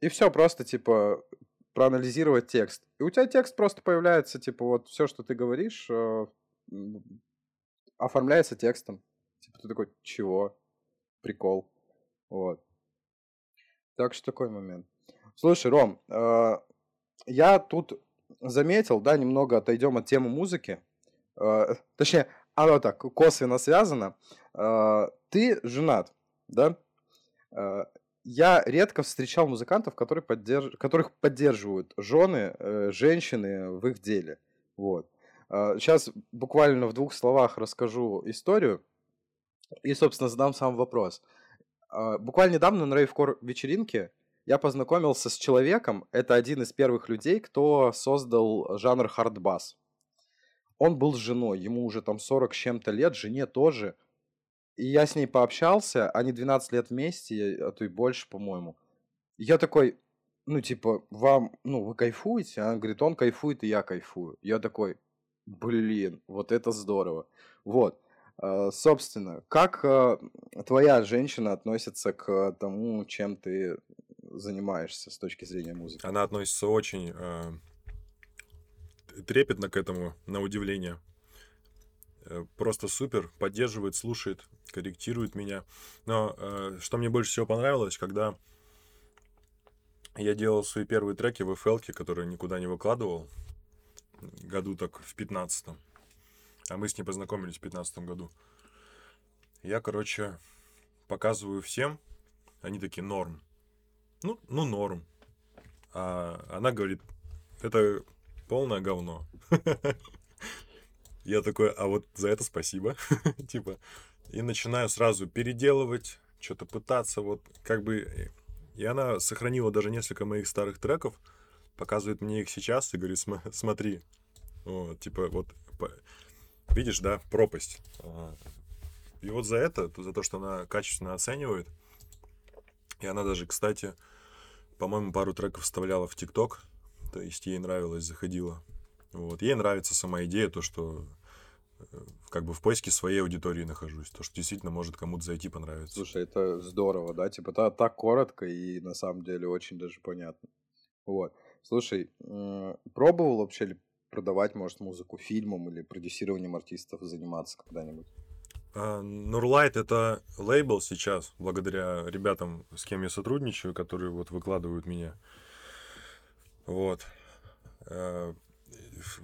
и все, просто, типа, проанализировать текст. И у тебя текст просто появляется, типа, вот все, что ты говоришь, э, оформляется текстом. Типа ты такой, чего? Прикол. Вот. Так что такой момент. Слушай, Ром, э, я тут заметил, да, немного отойдем от темы музыки. Э, точнее, оно так косвенно связано. Э, ты женат, да? Э, я редко встречал музыкантов, которые поддерж... которых поддерживают жены, э, женщины в их деле. Вот. Сейчас а, буквально в двух словах расскажу историю и, собственно, задам сам вопрос. А, буквально недавно на рейвкор вечеринке я познакомился с человеком, это один из первых людей, кто создал жанр хардбас. Он был с женой, ему уже там 40 с чем-то лет, жене тоже. И я с ней пообщался, они 12 лет вместе, а то и больше, по-моему. я такой, ну, типа, вам, ну, вы кайфуете? Она говорит, он кайфует, и я кайфую. Я такой, Блин, вот это здорово. Вот. А, собственно, как а, твоя женщина относится к тому, чем ты занимаешься с точки зрения музыки? Она относится очень э, трепетно к этому, на удивление. Э, просто супер, поддерживает, слушает, корректирует меня. Но э, что мне больше всего понравилось, когда я делал свои первые треки в FL, которые никуда не выкладывал, году так в пятнадцатом. А мы с ней познакомились в пятнадцатом году. Я, короче, показываю всем. Они такие, норм. Ну, ну, норм. А она говорит, это полное говно. Я такой, а вот за это спасибо. типа, и начинаю сразу переделывать, что-то пытаться, вот как бы... И она сохранила даже несколько моих старых треков, показывает мне их сейчас и говорит, смотри, вот, типа вот, видишь, да, пропасть. И вот за это, за то, что она качественно оценивает, и она даже, кстати, по-моему, пару треков вставляла в ТикТок, то есть ей нравилось, заходила. Вот. Ей нравится сама идея, то, что э, как бы в поиске своей аудитории нахожусь, то, что действительно может кому-то зайти понравиться. Слушай, это здорово, да, типа так, так коротко и на самом деле очень даже понятно. Вот. Слушай, пробовал вообще ли продавать, может, музыку фильмам или продюсированием артистов заниматься когда-нибудь? Uh, Nurlight это лейбл сейчас, благодаря ребятам, с кем я сотрудничаю, которые вот выкладывают меня. Вот. Uh,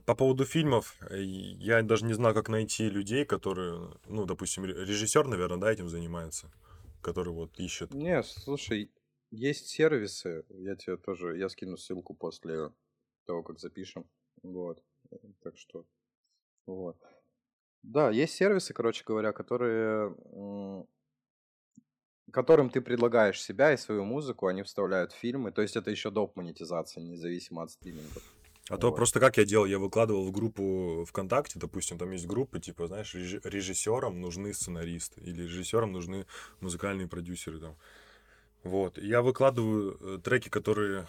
по поводу фильмов, я даже не знал, как найти людей, которые, ну, допустим, режиссер, наверное, да, этим занимается, который вот ищет. Не, слушай, есть сервисы, я тебе тоже, я скину ссылку после того, как запишем. Вот. Э, так что, вот. Да, есть сервисы, короче говоря, которые, которым ты предлагаешь себя и свою музыку, они вставляют фильмы. То есть это еще доп. монетизация, независимо от стриминга. А вот. то просто как я делал, я выкладывал в группу ВКонтакте, допустим, там есть группы, типа, знаешь, режиссерам нужны сценаристы или режиссерам нужны музыкальные продюсеры там. Вот. я выкладываю э, треки, которые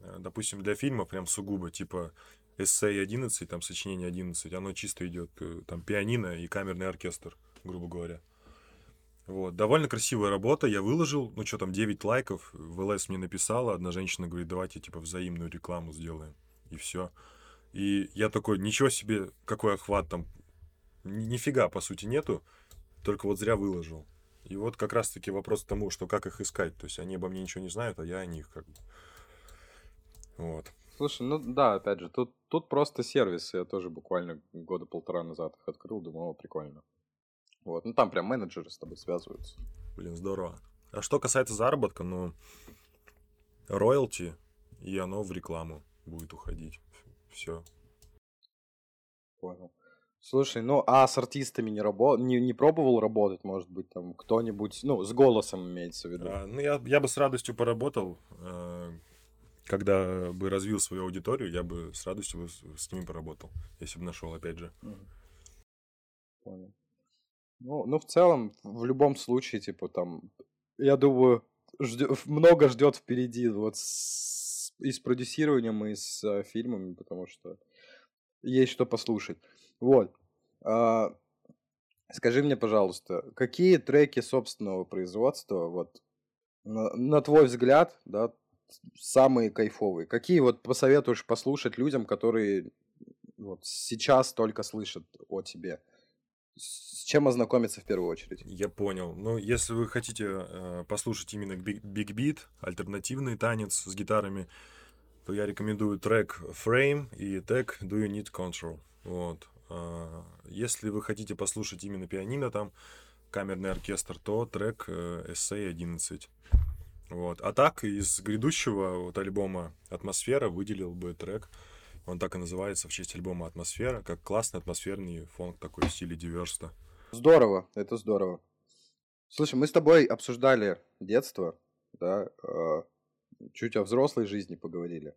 Э, допустим, для фильма прям сугубо, типа эссей 11, там сочинение 11, оно чисто идет, э, там пианино и камерный оркестр, грубо говоря. Вот, довольно красивая работа, я выложил, ну что там, 9 лайков, в ЛС мне написала, одна женщина говорит, давайте типа взаимную рекламу сделаем, и все. И я такой, ничего себе, какой охват там. Ни- Нифига, по сути, нету. Только вот зря выложил. И вот как раз-таки вопрос к тому, что как их искать. То есть они обо мне ничего не знают, а я о них как бы. Вот. Слушай, ну да, опять же, тут, тут просто сервисы. Я тоже буквально года полтора назад их открыл, думал, о, прикольно. Вот, ну там прям менеджеры с тобой связываются. Блин, здорово. А что касается заработка, ну, роялти, и оно в рекламу будет уходить. Все. Понял. Слушай, ну а с артистами не, рабо... не, не пробовал работать, может быть, там кто-нибудь, ну, с голосом имеется в виду? А, ну, я, я бы с радостью поработал. э, Когда бы развил свою аудиторию, я бы с радостью бы с, с ними поработал, если бы нашел, опять же. Понял. Ну, ну, в целом, в любом случае, типа, там, я думаю, ждё- много ждет впереди вот с- и с продюсированием, и с э, фильмами, потому что есть что послушать. Вот. А, скажи мне, пожалуйста, какие треки собственного производства, вот, на, на твой взгляд, да, самые кайфовые? Какие вот посоветуешь послушать людям, которые вот сейчас только слышат о тебе? С чем ознакомиться в первую очередь? Я понял. Ну, если вы хотите э, послушать именно биг бит, альтернативный танец с гитарами, то я рекомендую трек Frame и трек Do You Need Control. Вот. А, Если вы хотите послушать именно пианино там, камерный оркестр, то трек э, Essay 11. Вот. А так, из грядущего вот альбома «Атмосфера» выделил бы трек, он так и называется в честь альбома «Атмосфера», как классный атмосферный фонк такой в стиле диверста. Здорово, это здорово. Слушай, мы с тобой обсуждали детство, да, э, чуть о взрослой жизни поговорили.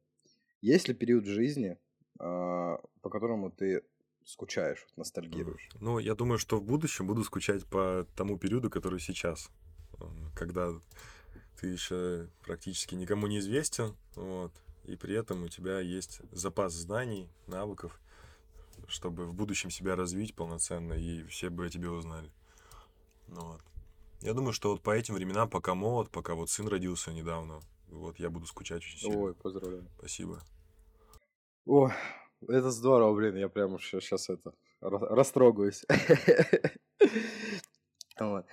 Есть ли период в жизни, э, по которому ты скучаешь, ностальгируешь? Ну, я думаю, что в будущем буду скучать по тому периоду, который сейчас, когда ты еще практически никому не известен, вот, и при этом у тебя есть запас знаний, навыков, чтобы в будущем себя развить полноценно, и все бы о тебе узнали. Ну, вот. Я думаю, что вот по этим временам, пока молод, пока вот сын родился недавно, вот я буду скучать очень сильно. Ой, поздравляю. Спасибо. О, это здорово, блин, я прям сейчас это ра- растрогаюсь.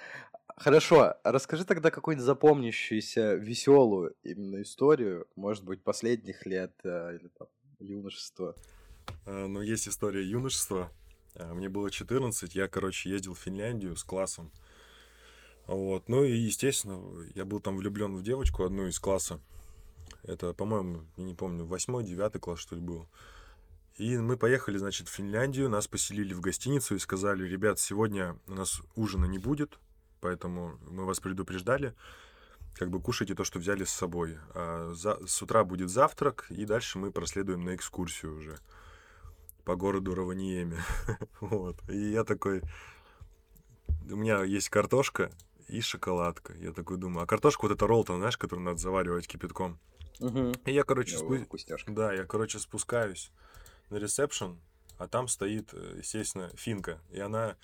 Хорошо, расскажи тогда какую-нибудь запомнящуюся веселую именно историю, может быть, последних лет э, или там юношества. А, Ну, есть история юношества. А, Мне было 14, я, короче, ездил в Финляндию с классом. Вот. Ну и, естественно, я был там влюблен в девочку, одну из класса. Это, по-моему, не помню, восьмой, девятый класс, что ли, был. И мы поехали, значит, в Финляндию, нас поселили в гостиницу и сказали, ребят, сегодня у нас ужина не будет, поэтому мы вас предупреждали, как бы кушайте то, что взяли с собой. А за- с утра будет завтрак, и дальше мы проследуем на экскурсию уже по городу Раваниеме. вот. И я такой... У меня есть картошка и шоколадка. Я такой думаю, а картошка вот это роллтон, знаешь, который надо заваривать кипятком. Мгм. И я, короче, спу- вкусняшка. да, я, короче, спускаюсь на ресепшн, а там стоит, э, естественно, финка. И она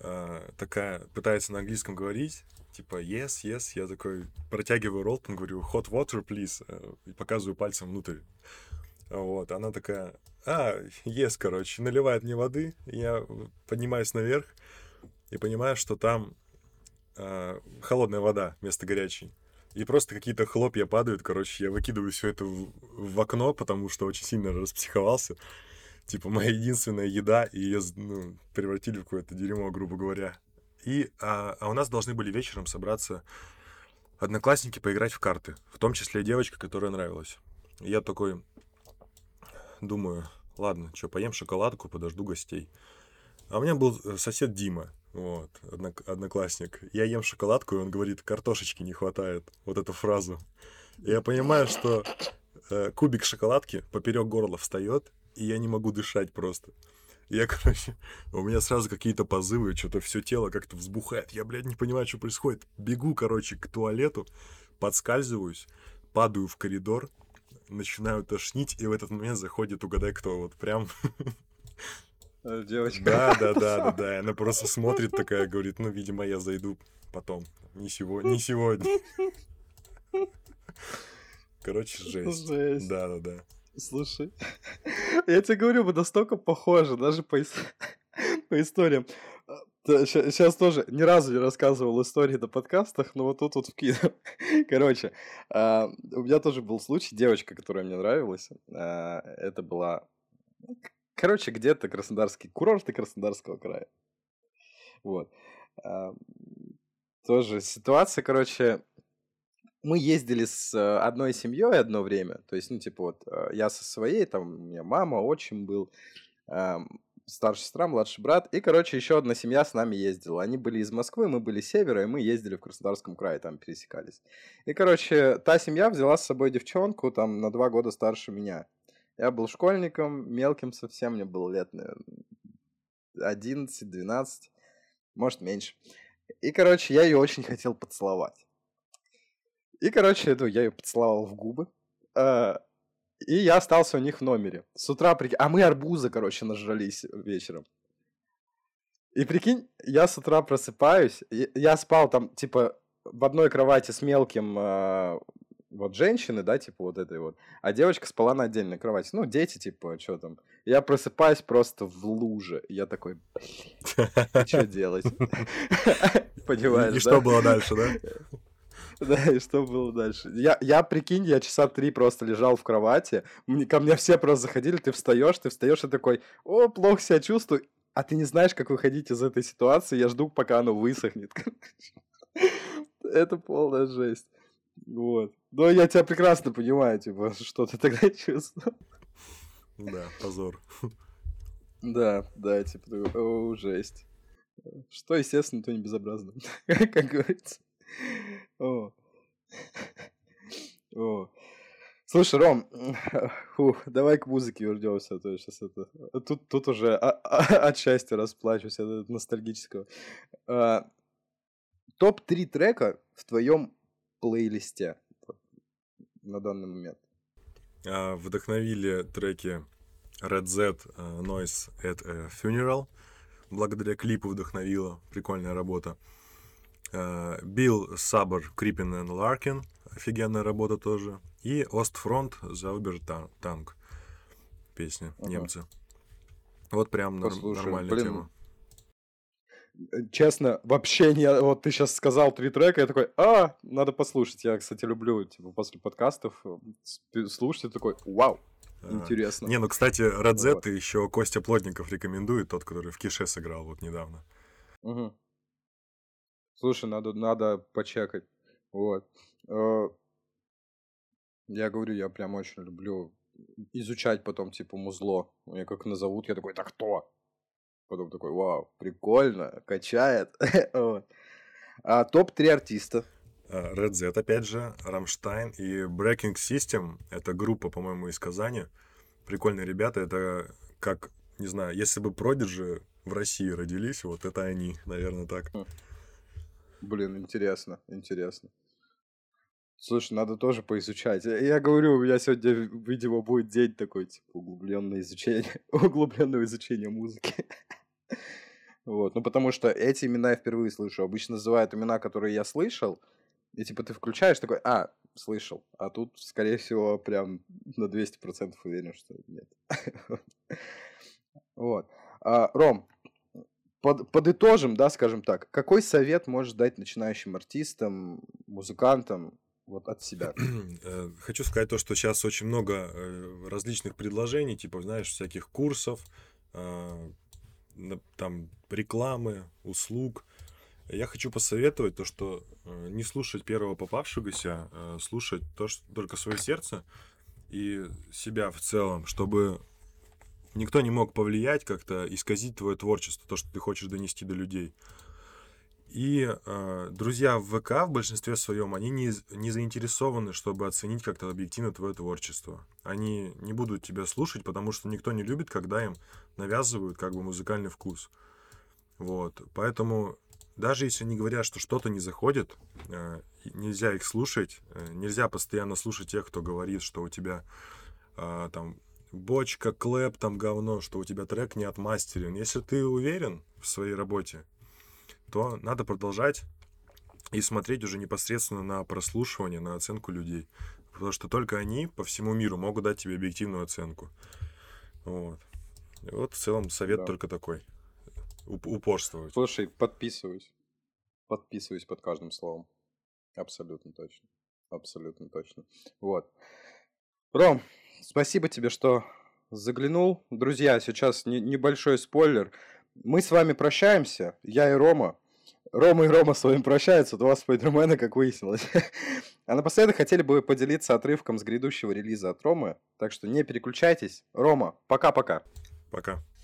э, такая пытается на английском говорить, типа yes, yes. Я такой протягиваю роллтон, говорю hot water, please, э, и показываю пальцем внутрь. Вот, она такая, а, yes, короче, наливает мне воды, я поднимаюсь наверх и понимаю, что там э, холодная вода вместо горячей. И просто какие-то хлопья падают, короче, я выкидываю все это в, в окно, потому что очень сильно распсиховался. Типа, моя единственная еда, и ее ну, превратили в какое-то дерьмо, грубо говоря. И, а, а у нас должны были вечером собраться одноклассники поиграть в карты, в том числе девочка, которая нравилась. И я такой думаю, ладно, что, поем шоколадку, подожду гостей. А у меня был э, сосед Дима, вот, однок- одноклассник. Я ем шоколадку, и он говорит, картошечки не хватает. Вот эту фразу. И я понимаю, что э, кубик шоколадки поперек горла встает, и я не могу дышать просто. Я, короче, у меня сразу какие-то позывы, что-то все тело как-то взбухает. Я, блядь, не понимаю, что происходит. Бегу, короче, к туалету, подскальзываюсь, падаю в коридор, начинаю тошнить, и в этот момент заходит, угадай кто, вот прям Девочка. да, да, да, да, да. Она просто смотрит такая, говорит, ну, видимо, я зайду потом. Не сегодня. Не сегодня. Короче, жесть. Жесть. Да, да, да. Слушай, я тебе говорю, мы настолько похожи, даже по, по историям. Сейчас тоже ни разу не рассказывал истории на подкастах, но вот тут вот вкинул. Короче, а, у меня тоже был случай, девочка, которая мне нравилась, это была, короче, где-то Краснодарский, курорты Краснодарского края. Вот. А, тоже ситуация, короче, мы ездили с э, одной семьей одно время, то есть, ну, типа, вот, э, я со своей, там, у меня мама, отчим был, старшая сестра, младший брат, и, короче, еще одна семья с нами ездила. Они были из Москвы, мы были с севера, и мы ездили в Краснодарском крае, там пересекались. И, короче, та семья взяла с собой девчонку, там, на два года старше меня. Я был школьником, мелким совсем, мне было лет, наверное, 11-12, может, меньше. И, короче, я ее очень хотел поцеловать. И, короче, я ее поцеловал в губы. Э, и я остался у них в номере. С утра, прикинь... А мы арбузы, короче, нажрались вечером. И прикинь, я с утра просыпаюсь, я спал там, типа, в одной кровати с мелким э, вот женщины, да, типа вот этой вот, а девочка спала на отдельной кровати. Ну, дети, типа, что там. Я просыпаюсь просто в луже. Я такой, что делать? Понимаешь, И что было дальше, да? Да, и что было дальше? Я, я, прикинь, я часа три просто лежал в кровати, мне, ко мне все просто заходили, ты встаешь, ты встаешь и такой, о, плохо себя чувствую, а ты не знаешь, как выходить из этой ситуации, я жду, пока оно высохнет. Это полная жесть. Вот. Но я тебя прекрасно понимаю, типа, что ты тогда чувствовал. Да, позор. Да, да, типа, о, жесть. Что, естественно, то не безобразно, как говорится. О. О. Слушай, Ром, фух, давай к музыке вернемся, а то сейчас это... Тут, тут уже а, а, от счастья расплачусь, от ностальгического. А, Топ-3 трека в твоем плейлисте на данный момент? А, вдохновили треки Red Z uh, Noise at a Funeral. Благодаря клипу вдохновила. Прикольная работа. Билл Сабер, Крипин и Ларкин, офигенная работа тоже. И Остфронт, Заубер Танк, песня, ага. немцы. Вот прям Послушай, нормальная блин, тема. Честно, вообще не... Вот ты сейчас сказал три трека, я такой, а, надо послушать. Я, кстати, люблю, типа, после подкастов слушать, такой, вау, интересно. Не, ну, кстати, Z вот. еще Костя Плотников рекомендует, тот, который в Кише сыграл вот недавно. Угу. Слушай, надо, надо почекать. Вот. Э, я говорю, я прям очень люблю изучать потом, типа, музло. Меня как назовут, я такой, так кто? Потом такой, вау, прикольно, качает. А топ-3 артиста. А, Red Z, опять же, Рамштайн и Breaking System. Это группа, по-моему, из Казани. Прикольные ребята. Это как, не знаю, если бы Продиджи в России родились, вот это они, наверное, так. Хм. Блин, интересно, интересно. Слушай, надо тоже поизучать. Я говорю, у меня сегодня, видимо, будет день такой, типа, углубленное изучение, углубленного изучения музыки. Вот, ну потому что эти имена я впервые слышу. Обычно называют имена, которые я слышал, и типа ты включаешь такой, а, слышал. А тут, скорее всего, прям на 200% уверен, что нет. Вот. А, Ром, под, подытожим, да, скажем так, какой совет можешь дать начинающим артистам, музыкантам вот от себя? Э, хочу сказать то, что сейчас очень много э, различных предложений, типа, знаешь, всяких курсов, а, там рекламы, услуг. Я хочу посоветовать то, что э, не слушать первого попавшегося, а слушать то, что только свое сердце и себя в целом, чтобы никто не мог повлиять как-то, исказить твое творчество, то, что ты хочешь донести до людей. И э, друзья в ВК в большинстве своем, они не, не заинтересованы, чтобы оценить как-то объективно твое творчество. Они не будут тебя слушать, потому что никто не любит, когда им навязывают как бы музыкальный вкус. Вот. Поэтому даже если они говорят, что что-то не заходит, э, нельзя их слушать, э, нельзя постоянно слушать тех, кто говорит, что у тебя э, там бочка, клэп, там говно, что у тебя трек не отмастерен. Если ты уверен в своей работе, то надо продолжать и смотреть уже непосредственно на прослушивание, на оценку людей. Потому что только они по всему миру могут дать тебе объективную оценку. Вот. И вот в целом совет да. только такой. Уп- упорствовать. Слушай, подписываюсь. Подписываюсь под каждым словом. Абсолютно точно. Абсолютно точно. Вот. Ром, спасибо тебе, что заглянул. Друзья, сейчас не, небольшой спойлер. Мы с вами прощаемся, я и Рома. Рома и Рома с вами прощаются, два спайдермена, как выяснилось. А напоследок хотели бы поделиться отрывком с грядущего релиза от Ромы, так что не переключайтесь. Рома, пока-пока. Пока. -пока. пока.